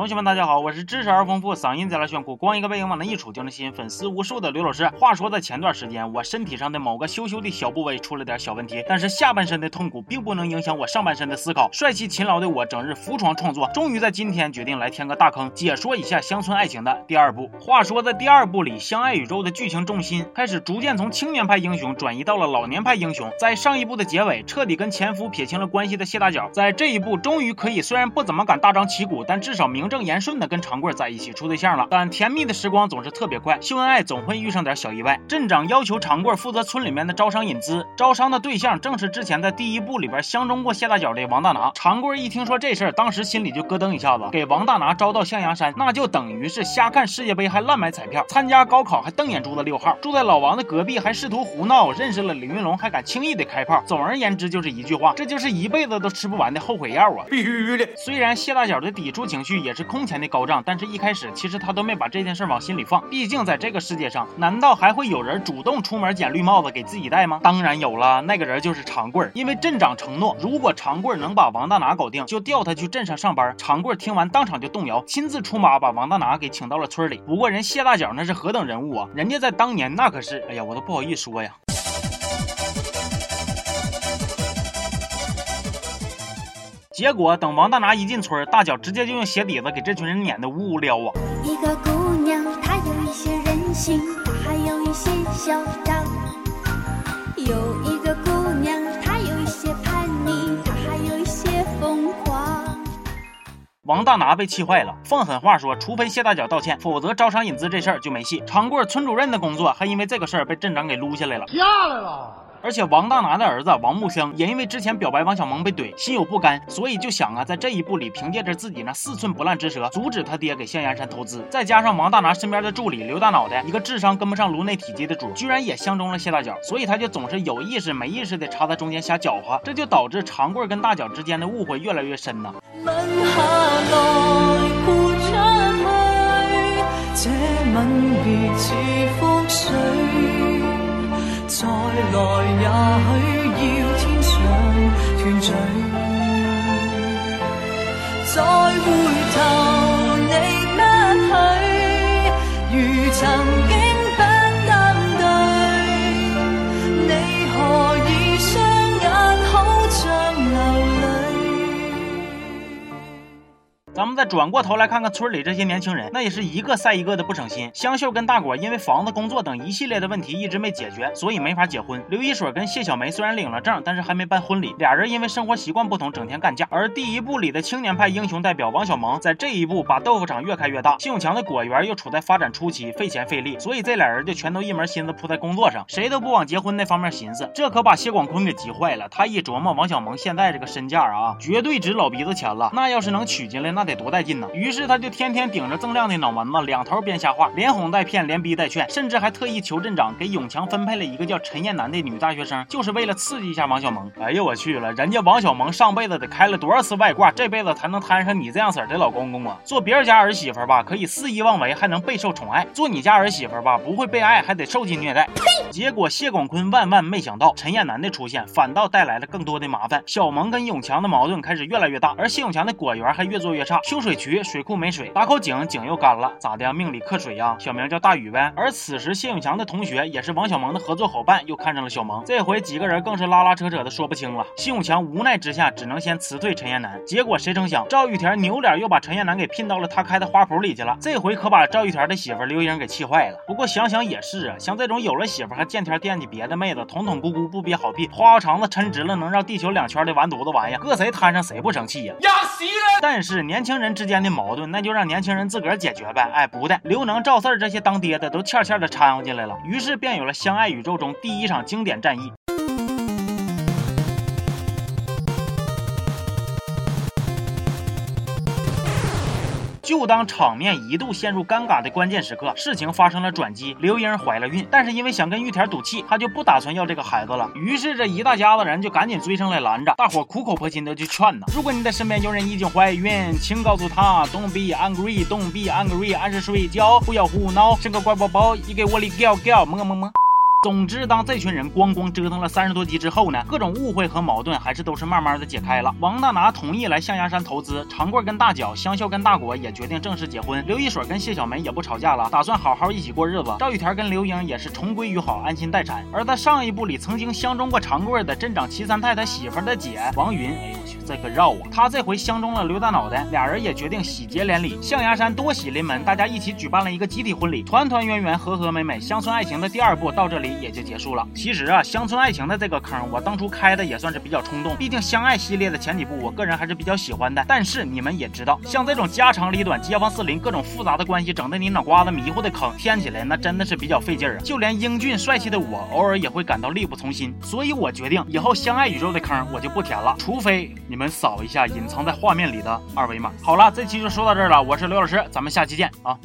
同学们，大家好，我是知识而丰富，嗓音贼拉炫酷，光一个背影往那一杵就能吸引粉丝无数的刘老师。话说，在前段时间，我身体上的某个羞羞的小部位出了点小问题，但是下半身的痛苦并不能影响我上半身的思考。帅气勤劳的我，整日服装创作，终于在今天决定来填个大坑，解说一下乡村爱情的第二部。话说，在第二部里，相爱宇宙的剧情重心开始逐渐从青年派英雄转移到了老年派英雄。在上一部的结尾，彻底跟前夫撇清了关系的谢大脚，在这一部终于可以，虽然不怎么敢大张旗鼓，但至少明正言顺的跟长贵在一起处对象了。但甜蜜的时光总是特别快，秀恩爱总会遇上点小意外。镇长要求长贵负责村里面的招商引资，招商的对象正是之前在第一部里边相中过谢大脚的王大拿。长贵一听说这事儿，当时心里就咯噔一下子，给王大拿招到象牙山，那就等于是瞎看世界杯还乱买彩票，参加高考还瞪眼珠子六号，住在老王的隔壁还试图胡闹，认识了李云龙还敢轻易的开炮。总而言之就是一句话，这就是一辈子都吃不完的后悔药啊！必须的。虽然谢大脚的抵触情绪也也是空前的高涨，但是一开始其实他都没把这件事往心里放。毕竟在这个世界上，难道还会有人主动出门捡绿帽子给自己戴吗？当然有了，那个人就是长贵儿。因为镇长承诺，如果长贵儿能把王大拿搞定，就调他去镇上上班。长贵儿听完当场就动摇，亲自出马把王大拿给请到了村里。不过人谢大脚那是何等人物啊！人家在当年那可是，哎呀，我都不好意思说呀。结果等王大拿一进村，大脚直接就用鞋底子给这群人撵得呜呜撩啊！一个姑娘，她有一些任性，她还有一些嚣张；有一个姑娘，她有一些叛逆，她还有一些疯狂。王大拿被气坏了，放狠话说，除非谢大脚道歉，否则招商引资这事儿就没戏。长贵村主任的工作还因为这个事儿被镇长给撸下来了。下来了。而且王大拿的儿子王木生也因为之前表白王小蒙被怼，心有不甘，所以就想啊，在这一步里凭借着自己那四寸不烂之舌，阻止他爹给象牙山投资。再加上王大拿身边的助理刘大脑袋，一个智商跟不上颅内体积的主，居然也相中了谢大脚，所以他就总是有意识没意识的插在中间瞎搅和，这就导致长贵跟大脚之间的误会越来越深呐。吻下來潑出去，這吻別似覆水，来也许要天上团聚，再回头。咱们再转过头来看看村里这些年轻人，那也是一个赛一个的不省心。香秀跟大果因为房子、工作等一系列的问题一直没解决，所以没法结婚。刘一水跟谢小梅虽然领了证，但是还没办婚礼。俩人因为生活习惯不同，整天干架。而第一部里的青年派英雄代表王小蒙，在这一部把豆腐厂越开越大。谢永强的果园又处在发展初期，费钱费力，所以这俩人就全都一门心思扑在工作上，谁都不往结婚那方面寻思。这可把谢广坤给急坏了。他一琢磨王小蒙现在这个身价啊，绝对值老鼻子钱了。那要是能娶进来，那得得多带劲呢。于是他就天天顶着锃亮的脑门子，两头编瞎话，连哄带骗，连逼带劝，甚至还特意求镇长给永强分配了一个叫陈艳南的女大学生，就是为了刺激一下王小蒙。哎呦我去了，人家王小蒙上辈子得开了多少次外挂，这辈子才能摊上你这样色的老公公啊？做别人家儿媳妇吧，可以肆意妄为，还能备受宠爱；做你家儿媳妇吧，不会被爱，还得受尽虐待。结果谢广坤万万没想到，陈艳南的出现反倒带来了更多的麻烦。小蒙跟永强的矛盾开始越来越大，而谢永强的果园还越做越差，修水渠水库没水，打口井井又干了，咋的？命里克水呀？小名叫大雨呗。而此时谢永强的同学也是王小蒙的合作伙伴，又看上了小蒙，这回几个人更是拉拉扯扯的说不清了。谢永强无奈之下，只能先辞退陳彥南。结果谁成想，赵玉田扭脸又把陳彥南给聘到了他开的花圃里去了。这回可把赵玉田的媳妇刘英给气坏了。不过想想也是啊，像这种有了媳妇还见天惦记别的妹子，統統咕咕不憋好屁，花花肠子抻直了能繞地球两圈的完犊子玩意，搁谁摊上谁不生气呀？壓死人！但是年轻人之间的矛盾，那就让年轻人自个儿解决呗。哎，不的，刘能、赵四儿这些当爹的都欠欠的掺和进来了，于是便有了相爱宇宙中第一场经典战役。就当场面一度陷入尴尬的关键时刻，事情发生了转机。刘英怀了孕，但是因为想跟玉田赌气，她就不打算要这个孩子了。于是这一大家子人就赶紧追上来拦着，大伙苦口婆心的去劝呢。如果你的身边有人已经怀孕，请告诉他，Don't be angry，Don't be angry，按时睡觉，不要胡闹，生个乖宝宝，你给我哩叫叫，麼麼麼。总之，当这群人咣咣折腾了三十多集之后呢，各种误会和矛盾还是都是慢慢的解开了。王大拿同意来象牙山投资，长贵跟大脚、香秀跟大果也决定正式结婚，刘一水跟谢小梅也不吵架了，打算好好一起过日子。赵玉田跟刘英也是重归于好，安心待产。而在上一部里曾经相中过长贵的镇长齐三太他媳妇的姐王云，哎呦我去，这个绕啊！他这回相中了刘大脑袋，俩人也决定喜结连理。象牙山多喜临门，大家一起举办了一个集体婚礼，团团圆圆，和和美美。乡村爱情的第二部到这里。也就结束了。其实啊，乡村爱情的这个坑，我当初开的也算是比较冲动。毕竟相爱系列的前几部，我个人还是比较喜欢的。但是你们也知道，像这种家长里短、街坊四邻各种复杂的关系，整得你脑瓜子迷糊的坑，填起来那真的是比较费劲儿啊。就连英俊帅气的我，偶尔也会感到力不从心。所以我决定以后相爱宇宙的坑我就不填了，除非你们扫一下隐藏在画面里的二维码。好了，这期就说到这儿了，我是刘老师，咱们下期见啊。